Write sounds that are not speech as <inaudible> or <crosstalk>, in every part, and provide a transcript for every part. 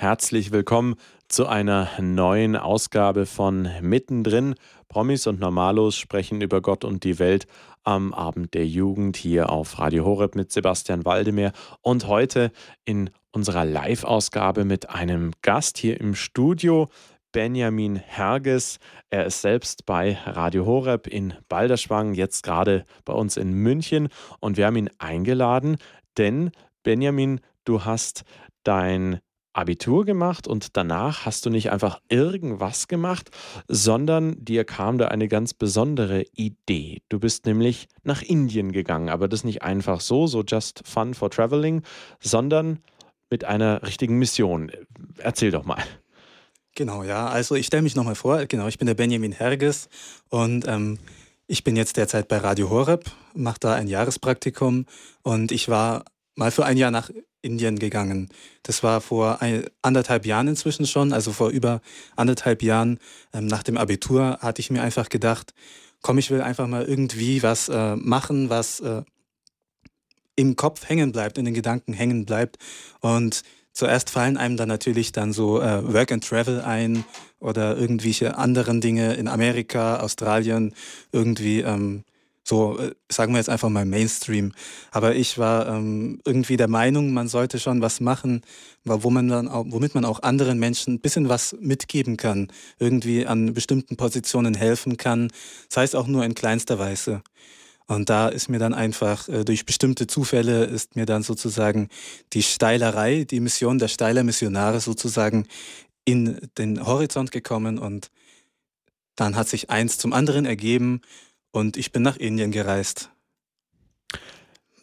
Herzlich willkommen zu einer neuen Ausgabe von Mittendrin. Promis und Normalos sprechen über Gott und die Welt am Abend der Jugend hier auf Radio Horeb mit Sebastian Waldemar und heute in unserer Live-Ausgabe mit einem Gast hier im Studio. Benjamin Herges. Er ist selbst bei Radio Horeb in Balderschwang, jetzt gerade bei uns in München. Und wir haben ihn eingeladen, denn Benjamin, du hast dein Abitur gemacht und danach hast du nicht einfach irgendwas gemacht, sondern dir kam da eine ganz besondere Idee. Du bist nämlich nach Indien gegangen, aber das nicht einfach so, so just fun for traveling, sondern mit einer richtigen Mission. Erzähl doch mal. Genau, ja. Also ich stelle mich nochmal vor. Genau, ich bin der Benjamin Herges und ähm, ich bin jetzt derzeit bei Radio Horeb, mache da ein Jahrespraktikum und ich war mal für ein Jahr nach Indien gegangen. Das war vor ein, anderthalb Jahren inzwischen schon, also vor über anderthalb Jahren ähm, nach dem Abitur hatte ich mir einfach gedacht, komm, ich will einfach mal irgendwie was äh, machen, was äh, im Kopf hängen bleibt, in den Gedanken hängen bleibt. Und zuerst fallen einem dann natürlich dann so äh, Work and Travel ein oder irgendwelche anderen Dinge in Amerika, Australien, irgendwie ähm, so, äh, sagen wir jetzt einfach mal Mainstream. Aber ich war ähm, irgendwie der Meinung, man sollte schon was machen, wo man dann auch, womit man auch anderen Menschen ein bisschen was mitgeben kann, irgendwie an bestimmten Positionen helfen kann, sei es auch nur in kleinster Weise. Und da ist mir dann einfach äh, durch bestimmte Zufälle ist mir dann sozusagen die Steilerei, die Mission der Steiler Missionare sozusagen in den Horizont gekommen und dann hat sich eins zum anderen ergeben und ich bin nach Indien gereist.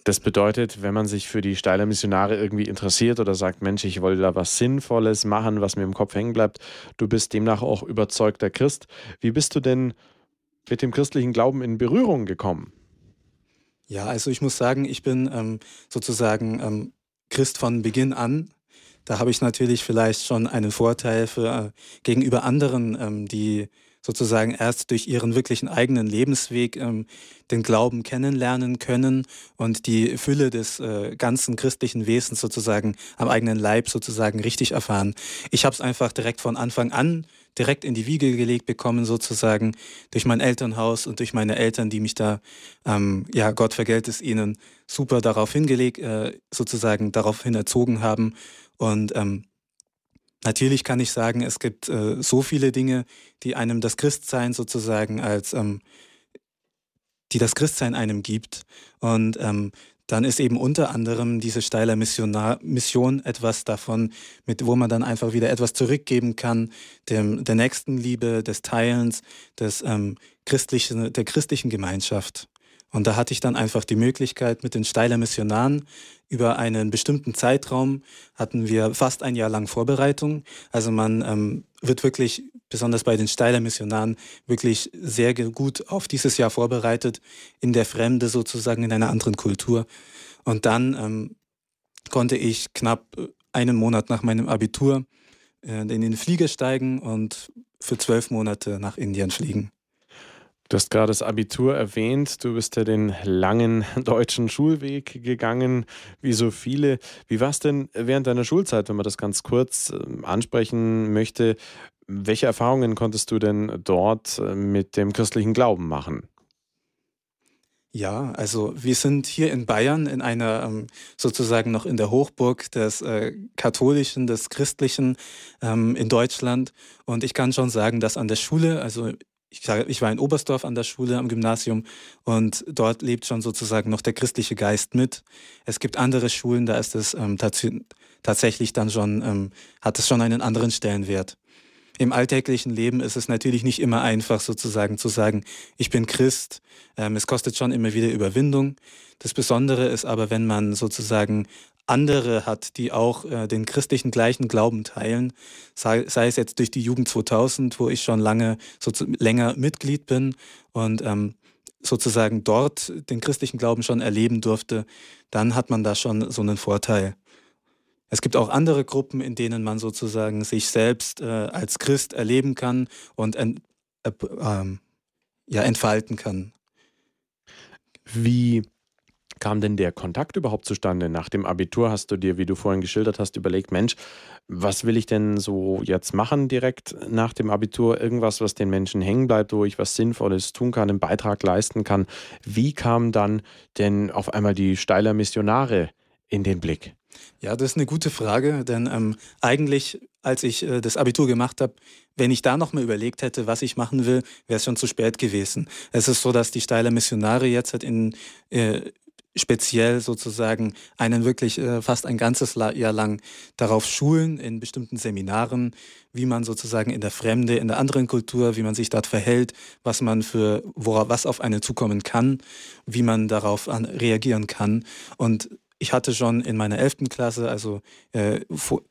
Das bedeutet, wenn man sich für die Steiler Missionare irgendwie interessiert oder sagt, Mensch, ich wollte da was Sinnvolles machen, was mir im Kopf hängen bleibt, du bist demnach auch überzeugter Christ. Wie bist du denn mit dem christlichen Glauben in Berührung gekommen? Ja, also ich muss sagen, ich bin ähm, sozusagen ähm, Christ von Beginn an. Da habe ich natürlich vielleicht schon einen Vorteil für, äh, gegenüber anderen, ähm, die sozusagen erst durch ihren wirklichen eigenen Lebensweg ähm, den Glauben kennenlernen können und die Fülle des äh, ganzen christlichen Wesens sozusagen am eigenen Leib sozusagen richtig erfahren. Ich habe es einfach direkt von Anfang an direkt in die Wiege gelegt bekommen, sozusagen durch mein Elternhaus und durch meine Eltern, die mich da, ähm, ja, Gott vergelt es ihnen, super darauf hingelegt, äh, sozusagen daraufhin erzogen haben. Und ähm, Natürlich kann ich sagen, es gibt äh, so viele Dinge, die einem das Christsein sozusagen als, ähm, die das Christsein einem gibt. Und ähm, dann ist eben unter anderem diese steile Missionar Mission etwas davon, mit wo man dann einfach wieder etwas zurückgeben kann, dem, der Nächstenliebe, des Teilens, des, ähm, christlichen, der christlichen Gemeinschaft. Und da hatte ich dann einfach die Möglichkeit, mit den Steiler Missionaren über einen bestimmten Zeitraum hatten wir fast ein Jahr lang Vorbereitung. Also man ähm, wird wirklich, besonders bei den Steiler Missionaren, wirklich sehr gut auf dieses Jahr vorbereitet, in der Fremde sozusagen, in einer anderen Kultur. Und dann ähm, konnte ich knapp einen Monat nach meinem Abitur äh, in den Flieger steigen und für zwölf Monate nach Indien fliegen. Du hast gerade das Abitur erwähnt. Du bist ja den langen <laughs> deutschen Schulweg gegangen, wie so viele. Wie war es denn während deiner Schulzeit, wenn man das ganz kurz ähm, ansprechen möchte? Welche Erfahrungen konntest du denn dort äh, mit dem christlichen Glauben machen? Ja, also wir sind hier in Bayern in einer ähm, sozusagen noch in der Hochburg des äh, katholischen, des christlichen ähm, in Deutschland. Und ich kann schon sagen, dass an der Schule, also ich, ich war in Oberstdorf an der Schule, am Gymnasium und dort lebt schon sozusagen noch der christliche Geist mit. Es gibt andere Schulen, da ist es ähm, tats tatsächlich dann schon, ähm, hat es schon einen anderen Stellenwert. Im alltäglichen Leben ist es natürlich nicht immer einfach sozusagen zu sagen, ich bin Christ. Ähm, es kostet schon immer wieder Überwindung. Das Besondere ist aber, wenn man sozusagen andere hat, die auch äh, den christlichen gleichen Glauben teilen, sei, sei, es jetzt durch die Jugend 2000, wo ich schon lange so länger Mitglied bin und ähm, sozusagen dort den christlichen Glauben schon erleben durfte, dann hat man da schon so einen Vorteil. Es gibt auch andere Gruppen, in denen man sozusagen sich selbst äh, als Christ erleben kann und ent, äh, ähm, ja, entfalten kann. Wie kam denn der Kontakt überhaupt zustande? Nach dem Abitur hast du dir, wie du vorhin geschildert hast, überlegt, Mensch, was will ich denn so jetzt machen direkt nach dem Abitur? Irgendwas, was den Menschen hängen bleibt, wo ich was Sinnvolles tun kann, einen Beitrag leisten kann. Wie kamen dann denn auf einmal die Steiler Missionare in den Blick? Ja, das ist eine gute Frage, denn ähm, eigentlich, als ich äh, das Abitur gemacht habe, wenn ich da nochmal überlegt hätte, was ich machen will, wäre es schon zu spät gewesen. Es ist so, dass die Steiler Missionare jetzt halt in äh, speziell sozusagen einen wirklich äh, fast ein ganzes Jahr lang darauf schulen, in bestimmten Seminaren, wie man sozusagen in der Fremde, in der anderen Kultur, wie man sich dort verhält, was man für, worauf, was auf einen zukommen kann, wie man darauf an, reagieren kann. Und ich hatte schon in meiner elften Klasse, also äh,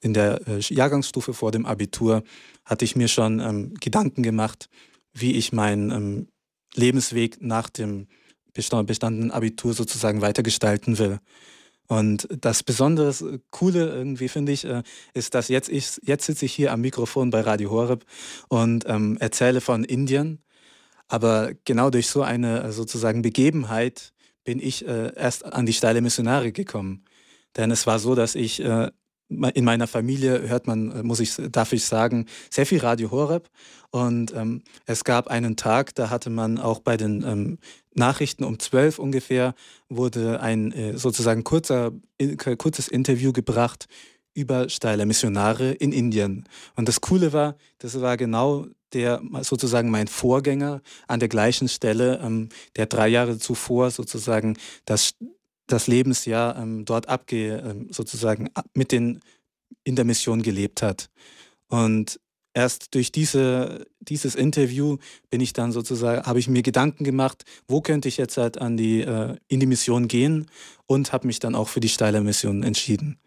in der äh, Jahrgangsstufe vor dem Abitur, hatte ich mir schon ähm, Gedanken gemacht, wie ich meinen ähm, Lebensweg nach dem bestandenen Abitur sozusagen weitergestalten will. Und das besonders Coole irgendwie finde ich, äh, ist, dass jetzt ich jetzt sitze ich hier am Mikrofon bei Radio Horeb und ähm, erzähle von Indien. Aber genau durch so eine äh, sozusagen Begebenheit bin ich äh, erst an die steile Missionare gekommen. Denn es war so, dass ich äh, in meiner Familie hört man, äh, muss ich, darf ich sagen, sehr viel Radio Horeb. Und ähm, es gab einen Tag, da hatte man auch bei den ähm, Nachrichten um zwölf ungefähr, wurde ein äh, sozusagen kurzer, in, kurzes Interview gebracht über steile Missionare in Indien. Und das Coole war, das war genau der sozusagen mein Vorgänger an der gleichen Stelle, ähm, der drei Jahre zuvor sozusagen das das Lebensjahr ähm, dort abge, ähm, sozusagen mit den in der Mission gelebt hat. Und erst durch diese, dieses Interview bin ich dann sozusagen, habe ich mir Gedanken gemacht, wo könnte ich jetzt halt an die, äh, in die Mission gehen und habe mich dann auch für die Steiler Mission entschieden.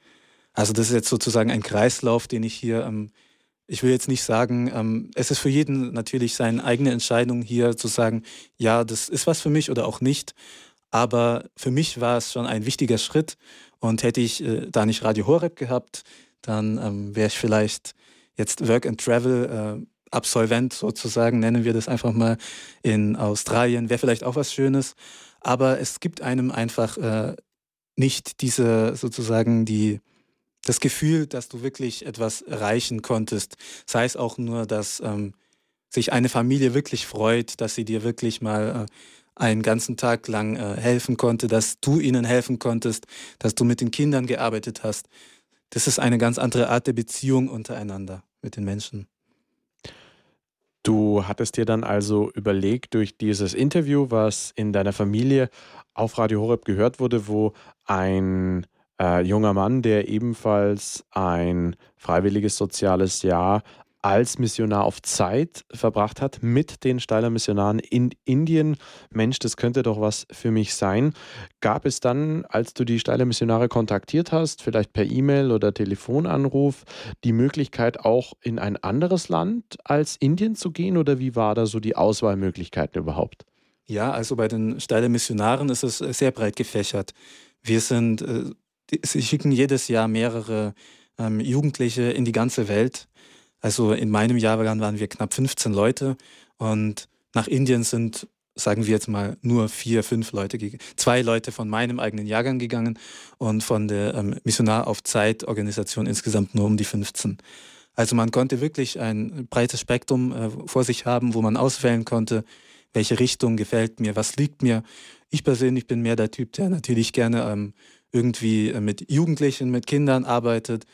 Also das ist jetzt sozusagen ein Kreislauf, den ich hier, ähm, ich will jetzt nicht sagen, ähm, es ist für jeden natürlich seine eigene Entscheidung hier zu sagen, ja, das ist was für mich oder auch nicht. Aber für mich war es schon ein wichtiger Schritt und hätte ich äh, da nicht Radio Horeb gehabt, dann ähm, wäre ich vielleicht jetzt Work and Travel äh, Absolvent sozusagen, nennen wir das einfach mal in Australien, wäre vielleicht auch was Schönes. Aber es gibt einem einfach äh, nicht diese sozusagen die das Gefühl, dass du wirklich etwas erreichen konntest. Sei es auch nur, dass ähm, sich eine Familie wirklich freut, dass sie dir wirklich mal äh, einen ganzen Tag lang äh, helfen konnte, dass du ihnen helfen konntest, dass du mit den Kindern gearbeitet hast. Das ist eine ganz andere Art der Beziehung untereinander mit den Menschen. Du hattest dir dann also überlegt, durch dieses Interview, was in deiner Familie auf Radio Horeb gehört wurde, wo ein äh, junger Mann, der ebenfalls ein freiwilliges soziales Jahr als Missionar auf Zeit verbracht hat mit den Steiler Missionaren in Indien. Mensch, das könnte doch was für mich sein. Gab es dann, als du die Steiler Missionare kontaktiert hast, vielleicht per E-Mail oder Telefonanruf, die Möglichkeit auch in ein anderes Land als Indien zu gehen oder wie war da so die Auswahlmöglichkeiten überhaupt? Ja, also bei den Steiler Missionaren ist es sehr breit gefächert. Wir sind, äh, sie schicken jedes Jahr mehrere ähm, Jugendliche in die ganze Welt also in meinem Jahrgang waren wir knapp 15 Leute und nach Indien sind, sagen wir jetzt mal, nur vier, fünf Leute, zwei Leute von meinem eigenen Jahrgang gegangen und von der ähm, Missionar auf Zeit Organisation insgesamt nur um die 15. Also man konnte wirklich ein breites Spektrum äh, vor sich haben, wo man auswählen konnte, welche Richtung gefällt mir, was liegt mir. Ich persönlich bin mehr der Typ, der natürlich gerne ähm, irgendwie äh, mit Jugendlichen, mit Kindern arbeitet,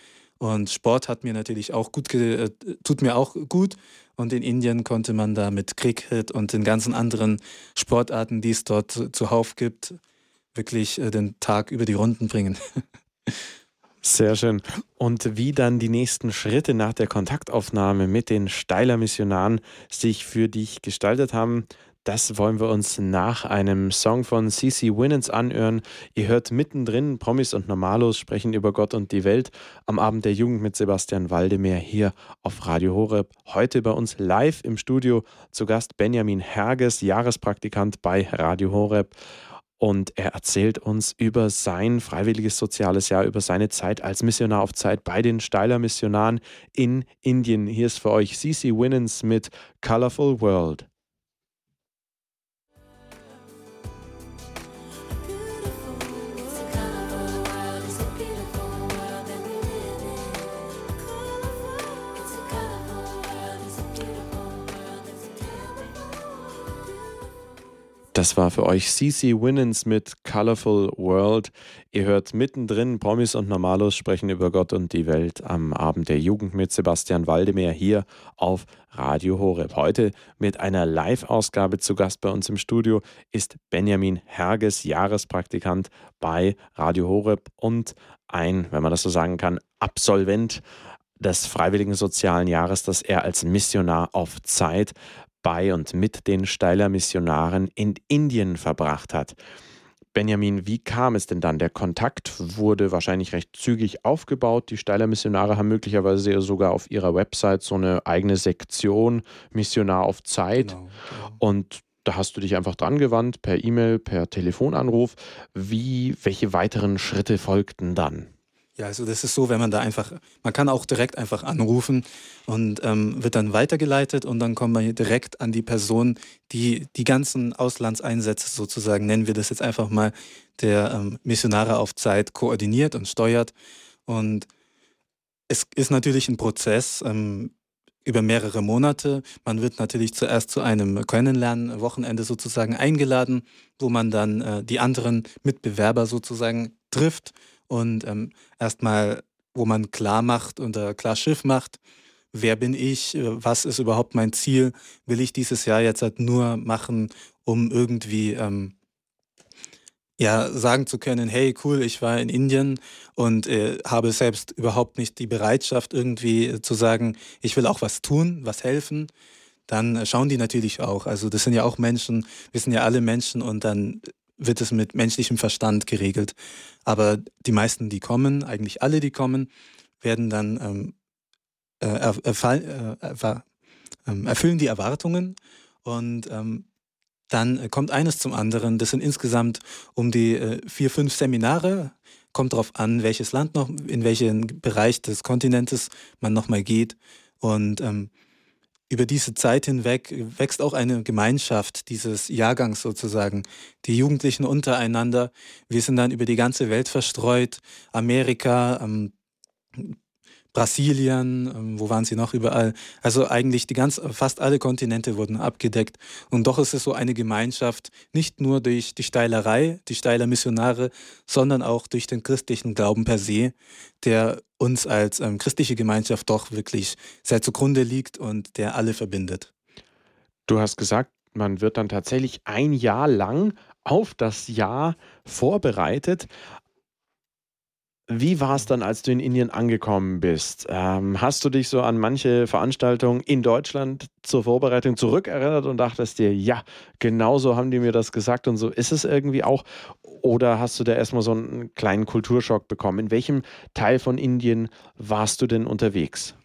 und Sport hat mir natürlich auch gut, äh, tut mir auch gut. Und in Indien konnte man da mit Cricket und den ganzen anderen Sportarten, die es dort zuhauf gibt, wirklich äh, den Tag über die Runden bringen. <laughs> Sehr schön. Und wie dann die nächsten Schritte nach der Kontaktaufnahme mit den Steiler Missionaren sich für dich gestaltet haben, das wollen wir uns nach einem Song von CC Winans anhören. Ihr hört mittendrin Promis und Normalos sprechen über Gott und die Welt am Abend der Jugend mit Sebastian Waldemar hier auf Radio Horeb. Heute bei uns live im Studio zu Gast Benjamin Herges, Jahrespraktikant bei Radio Horeb. Und er erzählt uns über sein freiwilliges soziales Jahr, über seine Zeit als Missionar auf Zeit bei den Steiler Missionaren in Indien. Hier ist für euch CC Winans mit Colorful World. Das war für euch CC Winans mit Colorful World. Ihr hört mittendrin, Promis und Normalos sprechen über Gott und die Welt am Abend der Jugend mit Sebastian Waldemar hier auf Radio Horeb. Heute mit einer Live-Ausgabe zu Gast bei uns im Studio ist Benjamin Herges, Jahrespraktikant bei Radio Horeb und ein, wenn man das so sagen kann, Absolvent des Freiwilligen Sozialen Jahres, das er als Missionar auf Zeit bei und mit den Steiler Missionaren in Indien verbracht hat. Benjamin, wie kam es denn dann? Der Kontakt wurde wahrscheinlich recht zügig aufgebaut. Die Steiler Missionare haben möglicherweise sogar auf ihrer Website so eine eigene Sektion Missionar auf Zeit. Genau, genau. Und da hast du dich einfach dran gewandt, per E-Mail, per Telefonanruf. Wie, welche weiteren Schritte folgten dann? Ja, also das ist so, wenn man da einfach, man kann auch direkt einfach anrufen und ähm, wird dann weitergeleitet und dann kommt man direkt an die Person, die die ganzen Auslandseinsätze sozusagen, nennen wir das jetzt einfach mal, der ähm, Missionare auf Zeit koordiniert und steuert. Und es ist natürlich ein Prozess ähm, über mehrere Monate. Man wird natürlich zuerst zu einem Kennenlernen-Wochenende sozusagen eingeladen, wo man dann äh, die anderen Mitbewerber sozusagen trifft und ähm, erstmal, wo man klar macht und äh, klar Schiff macht, wer bin ich, äh, was ist überhaupt mein Ziel, will ich dieses Jahr jetzt halt nur machen, um irgendwie ähm, ja, sagen zu können, hey, cool, ich war in Indien und äh, habe selbst überhaupt nicht die Bereitschaft, irgendwie äh, zu sagen, ich will auch was tun, was helfen, dann äh, schauen die natürlich auch. Also das sind ja auch Menschen, wir sind ja alle Menschen und dann wird es mit menschlichem Verstand geregelt. Aber die meisten, die kommen, eigentlich alle, die kommen, werden dann ähm, äh, erfall, äh, äh, erfüllen die Erwartungen und ähm, dann kommt eines zum anderen. Das sind insgesamt um die äh, vier, fünf Seminare. Kommt darauf an, welches Land noch, in welchen Bereich des Kontinentes man nochmal geht. Und ähm, über diese Zeit hinweg wächst auch eine Gemeinschaft dieses Jahrgangs sozusagen. Die Jugendlichen untereinander. Wir sind dann über die ganze Welt verstreut. Amerika, ähm, Brasilien, ähm, wo waren sie noch überall? Also eigentlich die ganz, fast alle Kontinente wurden abgedeckt. Und doch ist es so eine Gemeinschaft, nicht nur durch die Steilerei, die Steiler Missionare, sondern auch durch den christlichen Glauben per se, der uns als ähm, christliche Gemeinschaft doch wirklich sehr zugrunde liegt und der alle verbindet. Du hast gesagt, man wird dann tatsächlich ein Jahr lang auf das Jahr vorbereitet. Wie war es dann, als du in Indien angekommen bist? Ähm, hast du dich so an manche Veranstaltungen in Deutschland zur Vorbereitung zurückerinnert und dachtest dir, ja, genau so haben die mir das gesagt und so ist es irgendwie auch? Oder hast du da erstmal so einen kleinen Kulturschock bekommen? In welchem Teil von Indien warst du denn unterwegs?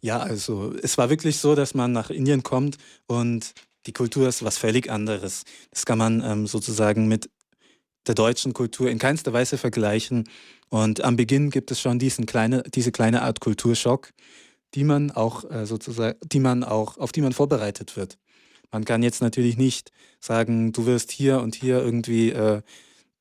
Ja, also es war wirklich so, dass man nach Indien kommt und die Kultur ist was völlig anderes. Das kann man ähm, sozusagen mit der deutschen Kultur in keinster Weise vergleichen. Und am Beginn gibt es schon diesen kleine, diese kleine Art Kulturschock, die man auch äh, sozusagen, die man auch, auf die man vorbereitet wird. Man kann jetzt natürlich nicht sagen, du wirst hier und hier irgendwie äh,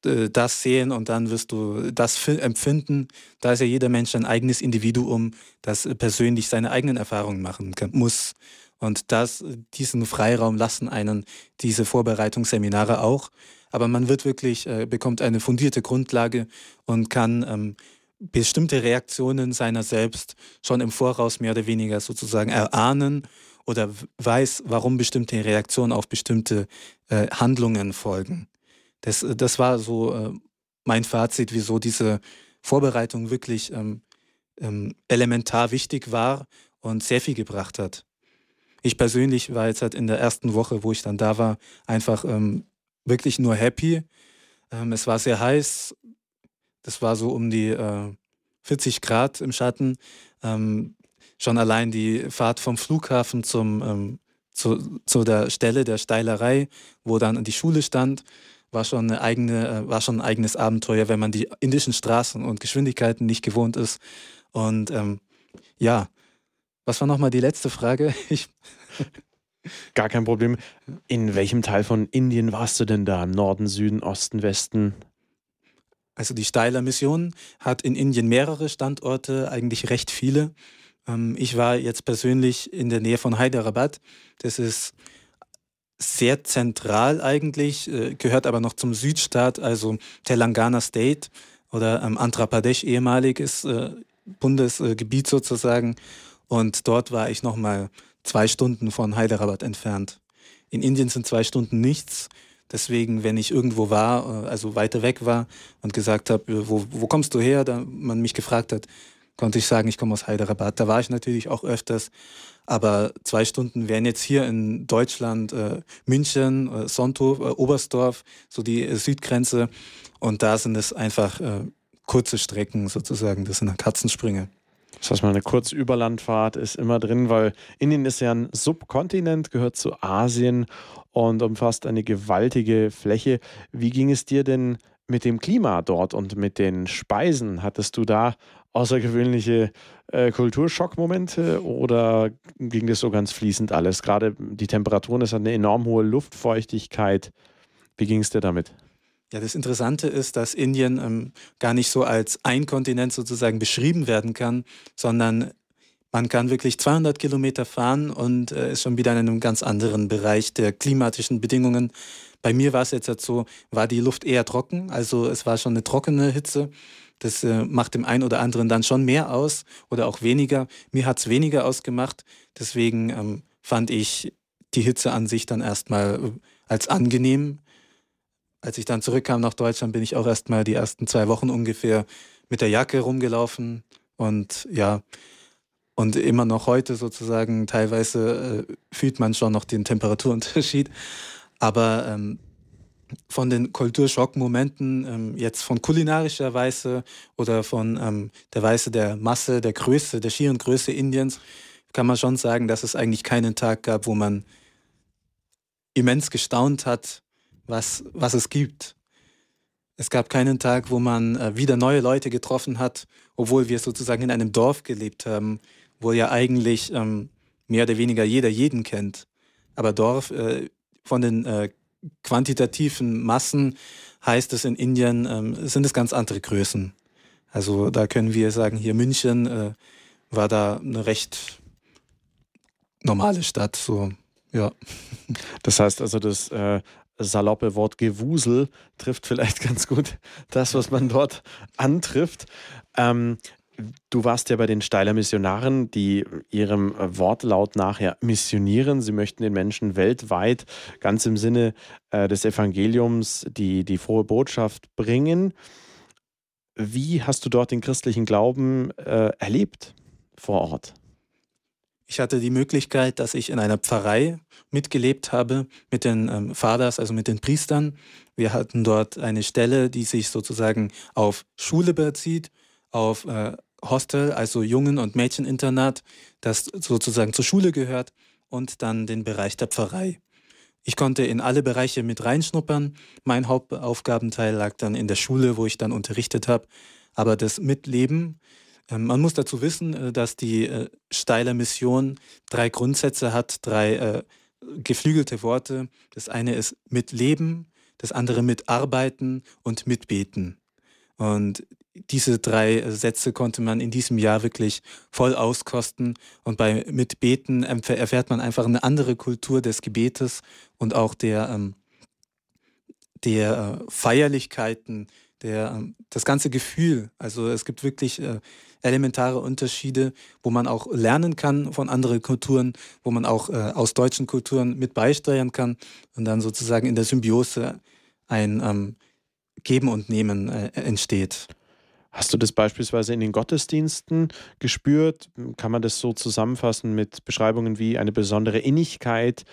das sehen und dann wirst du das empfinden. Da ist ja jeder Mensch ein eigenes Individuum, das persönlich seine eigenen Erfahrungen machen kann, muss. Und das, diesen Freiraum lassen einen diese Vorbereitungsseminare auch. Aber man wird wirklich, äh, bekommt eine fundierte Grundlage und kann ähm, bestimmte Reaktionen seiner selbst schon im Voraus mehr oder weniger sozusagen erahnen oder weiß, warum bestimmte Reaktionen auf bestimmte äh, Handlungen folgen. Das, das war so äh, mein Fazit, wieso diese Vorbereitung wirklich ähm, ähm, elementar wichtig war und sehr viel gebracht hat. Ich persönlich war jetzt halt in der ersten Woche, wo ich dann da war, einfach ähm, wirklich nur happy. Ähm, es war sehr heiß. Das war so um die äh, 40 Grad im Schatten. Ähm, schon allein die Fahrt vom Flughafen zum, ähm, zu, zu der Stelle der Steilerei, wo dann die Schule stand, war schon, eine eigene, äh, war schon ein eigenes Abenteuer, wenn man die indischen Straßen und Geschwindigkeiten nicht gewohnt ist. Und ähm, ja, was war nochmal die letzte Frage? <laughs> Ich Gar kein Problem. In welchem Teil von Indien warst du denn da? Norden, Süden, Osten, Westen? Also die Steiler Mission hat in Indien mehrere Standorte, eigentlich recht viele. Ähm, ich war jetzt persönlich in der Nähe von Hyderabad. Das ist sehr zentral eigentlich, äh, gehört aber noch zum Südstaat, also Telangana State oder ähm, Andhra Pradesh ehemalig ist äh, Bundesgebiet sozusagen. Und dort war ich nochmal zwei Stunden von Hyderabad entfernt. In Indien sind zwei Stunden nichts. Deswegen, wenn ich irgendwo war, äh, also weiter weg war und gesagt habe, wo, wo kommst du her, da man mich gefragt hat, konnte ich sagen, ich komme aus Hyderabad. Da war ich natürlich auch öfters. Aber zwei Stunden wären jetzt hier in Deutschland äh, München, äh, Sonthof, äh, Oberstdorf, so die äh, Südgrenze. Und da sind es einfach äh, kurze Strecken sozusagen. Das sind Katzensprünge. Das heißt, mal eine Kurzüberlandfahrt ist immer drin, weil Indien ist ja ein Subkontinent, gehört zu Asien und umfasst eine gewaltige Fläche. Wie ging es dir denn mit dem Klima dort und mit den Speisen? Hattest du da außergewöhnliche äh, Kulturschockmomente oder ging das so ganz fließend alles? Gerade die Temperaturen, es hat eine enorm hohe Luftfeuchtigkeit. Wie ging es dir damit? Ja, das Interessante ist, dass Indien ähm, gar nicht so als ein Kontinent sozusagen beschrieben werden kann, sondern man kann wirklich 200 Kilometer fahren und äh, ist schon wieder in einem ganz anderen Bereich der klimatischen Bedingungen. Bei mir war es jetzt halt so, war die Luft eher trocken, also es war schon eine trockene Hitze. Das äh, macht dem einen oder anderen dann schon mehr aus oder auch weniger. Mir hat es weniger ausgemacht. Deswegen ähm, fand ich die Hitze an sich dann erstmal äh, als angenehm als ich dann zurückkam nach Deutschland, bin ich auch erstmal die ersten zwei Wochen ungefähr mit der Jacke rumgelaufen und ja, und immer noch heute sozusagen, teilweise äh, fühlt man schon noch den Temperaturunterschied. Aber ähm, von den Kulturschockmomenten, ähm, jetzt von kulinarischer Weise oder von ähm, der Weise der Masse, der Größe, der schieren Größe Indiens, kann man schon sagen, dass es eigentlich keinen Tag gab, wo man immens gestaunt hat, was, was es gibt. Es gab keinen Tag, wo man äh, wieder neue Leute getroffen hat, obwohl wir sozusagen in einem Dorf gelebt haben, wo ja eigentlich ähm, mehr oder weniger jeder jeden kennt. Aber Dorf äh, von den äh, quantitativen Massen heißt es in Indien, ähm, sind es ganz andere Größen. Also da können wir sagen, hier München äh, war da eine recht normale Stadt, so ja. Das heißt also, das äh, saloppe Wort Gewusel trifft vielleicht <laughs> ganz gut das, was man dort antrifft. Ähm, du warst ja bei den Steiler Missionaren, die ihrem Wortlaut nachher missionieren. Sie möchten den Menschen weltweit ganz im Sinne äh, des Evangeliums die, die frohe Botschaft bringen. Wie hast du dort den christlichen Glauben äh, erlebt vor Ort? Ich hatte die Möglichkeit, dass ich in einer Pfarrei mitgelebt habe mit den ähm, Faders, also mit den Priestern. Wir hatten dort eine Stelle, die sich sozusagen auf Schule bezieht, auf äh, Hostel, also Jungen- und Mädcheninternat, das sozusagen zur Schule gehört und dann den Bereich der Pfarrei. Ich konnte in alle Bereiche mit reinschnuppern. Mein Hauptaufgabenteil lag dann in der Schule, wo ich dann unterrichtet habe. Aber das Mitleben man muss dazu wissen, äh, dass die äh, Steiler Mission drei Grundsätze hat, drei äh, geflügelte Worte. Das eine ist mit Leben, das andere mit Arbeiten und mit Beten. Und diese drei Sätze konnte man in diesem Jahr wirklich voll auskosten. Und bei Mitbeten erfährt man einfach eine andere Kultur des Gebetes und auch der, ähm, der Feierlichkeiten, der, ähm, das ganze Gefühl. Also es gibt wirklich äh, elementare Unterschiede, wo man auch lernen kann von anderen Kulturen, wo man auch äh, aus deutschen Kulturen mit beisteuern kann und dann sozusagen in der Symbiose ein ähm, Geben und Nehmen äh, entsteht. Hast du das beispielsweise in den Gottesdiensten gespürt? Kann man das so zusammenfassen mit Beschreibungen wie eine besondere Innigkeit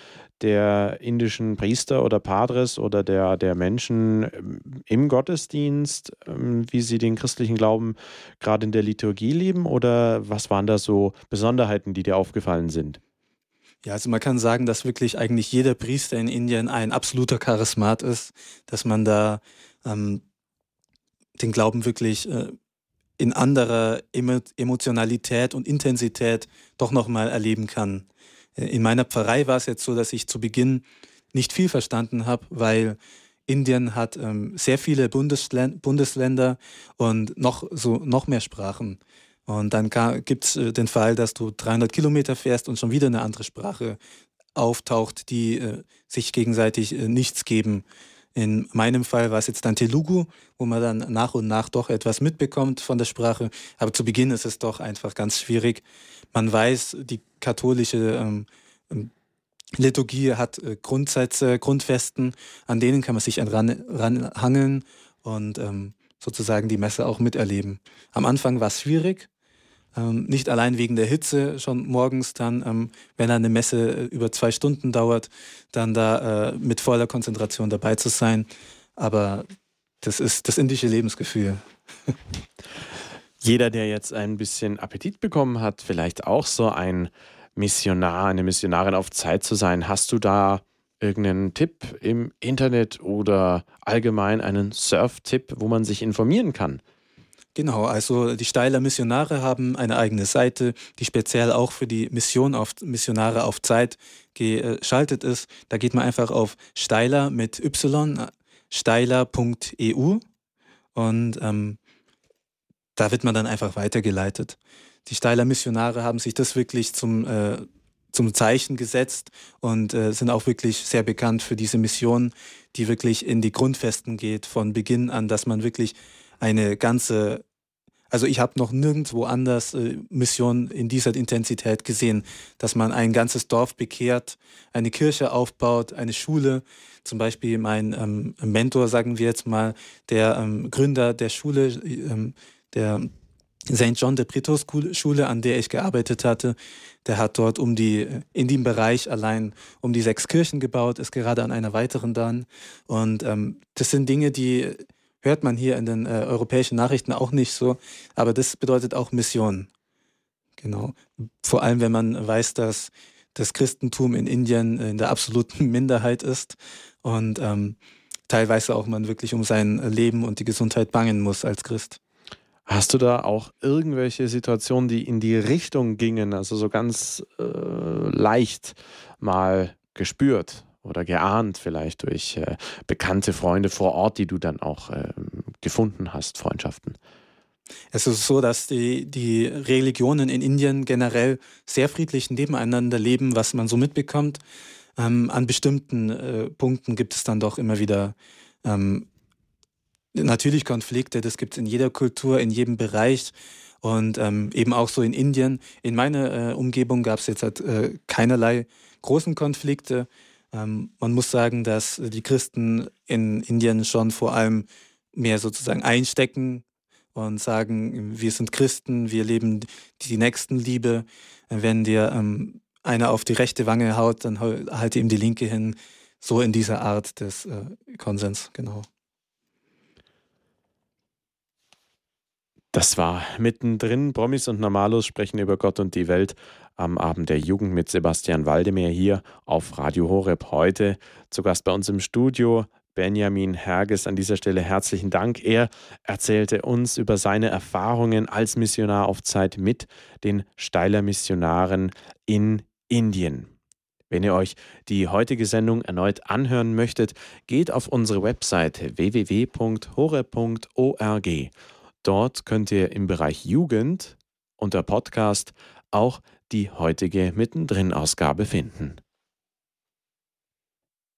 der indischen Priester oder Padres oder der, der Menschen ähm, im Gottesdienst, ähm, wie sie den christlichen Glauben gerade in der Liturgie leben? Oder was waren da so Besonderheiten, die dir aufgefallen sind? Ja, also man kann sagen, dass wirklich eigentlich jeder Priester in Indien ein absoluter Charismat ist, dass man da ähm, den Glauben wirklich äh, in anderer Emo Emotionalität und Intensität doch nochmal erleben kann. Äh, in meiner Pfarrei war es jetzt so, dass ich zu Beginn nicht viel verstanden habe, weil Indien hat ähm, sehr viele Bundesländ Bundesländer und noch, so, noch mehr Sprachen. Und dann gibt es äh, den Fall, dass du 300 Kilometer fährst und schon wieder eine andere Sprache auftaucht, die äh, sich gegenseitig äh, nichts geben. In meinem Fall war es jetzt dann Telugu, wo man dann nach und nach doch etwas mitbekommt von der Sprache. Aber zu Beginn ist es doch einfach ganz schwierig. Man weiß, die katholische ähm, ähm Liturgie hat äh, Grundsätze, Grundfesten, an denen kann man sich ran, ranhangeln und ähm, sozusagen die Messe auch miterleben. Am Anfang war es schwierig, ähm, nicht allein wegen der Hitze, schon morgens dann, ähm, wenn eine Messe äh, über zwei Stunden dauert, dann da äh, mit voller Konzentration dabei zu sein. Aber das ist das indische Lebensgefühl. <laughs> Jeder, der jetzt ein bisschen Appetit bekommen hat, vielleicht auch so ein Missionar, eine Missionarin auf Zeit zu sein. Hast du da irgendeinen Tipp im Internet oder allgemein einen Surf-Tipp, wo man sich informieren kann? Genau, also die Steiler Missionare haben eine eigene Seite, die speziell auch für die Mission auf Missionare auf Zeit geschaltet ist. Da geht man einfach auf steiler mit y, steiler.eu und ähm, da wird man dann einfach weitergeleitet. Die Steiler Missionare haben sich das wirklich zum, äh, zum Zeichen gesetzt und äh, sind auch wirklich sehr bekannt für diese Mission, die wirklich in die Grundfesten geht, von Beginn an, dass man wirklich eine ganze, also ich habe noch nirgendwo anders äh, Mission in dieser Intensität gesehen, dass man ein ganzes Dorf bekehrt, eine Kirche aufbaut, eine Schule. Zum Beispiel mein ähm, Mentor, sagen wir jetzt mal, der ähm, Gründer der Schule, ähm, der St. John de Britos Schule, an der ich gearbeitet hatte, der hat dort um die, in dem Bereich allein um die sechs Kirchen gebaut, ist gerade an einer weiteren dann. Und ähm, das sind Dinge, die hört man hier in den äh, europäischen Nachrichten auch nicht so, aber das bedeutet auch Mission. Genau. Vor allem, wenn man weiß, dass das Christentum in Indien in der absoluten <laughs> Minderheit ist und ähm, teilweise auch man wirklich um sein Leben und die Gesundheit bangen muss als Christ. Hast du da auch irgendwelche Situationen, die in die Richtung gingen, also so ganz äh, leicht mal gespürt oder geahnt vielleicht durch äh, bekannte Freunde vor Ort, die du dann auch äh, gefunden hast, Freundschaften? Es ist so, dass die, die Religionen in Indien generell sehr friedlich nebeneinander leben, was man so mitbekommt. Ähm, an bestimmten äh, Punkten gibt es dann doch immer wieder ähm, natürlich Konflikte, das gibt es in jeder Kultur, in jedem Bereich. Und ähm, eben auch so in Indien. In meiner äh, Umgebung gab es jetzt halt, äh, keinerlei großen Konflikte. Ähm, man muss sagen, dass die Christen in Indien schon vor allem mehr sozusagen einstecken und sagen, wir sind Christen, wir leben die Nächstenliebe. Wenn dir ähm, einer auf die rechte Wange haut, dann halte ihm die linke hin. So in dieser Art des äh, Konsens, genau. Das war mittendrin. Promis und Normalos sprechen über Gott und die Welt am Abend der Jugend mit Sebastian Waldemar hier auf Radio Horeb. Heute zu Gast bei uns im Studio Benjamin Herges. An dieser Stelle herzlichen Dank. Er erzählte uns über seine Erfahrungen als Missionar auf Zeit mit den Steiler Missionaren in Indien. Wenn ihr euch die heutige Sendung erneut anhören möchtet, geht auf unsere Webseite www.hore.org Dort könnt ihr im Bereich Jugend unter Podcast auch die heutige Mittendrin-Ausgabe finden.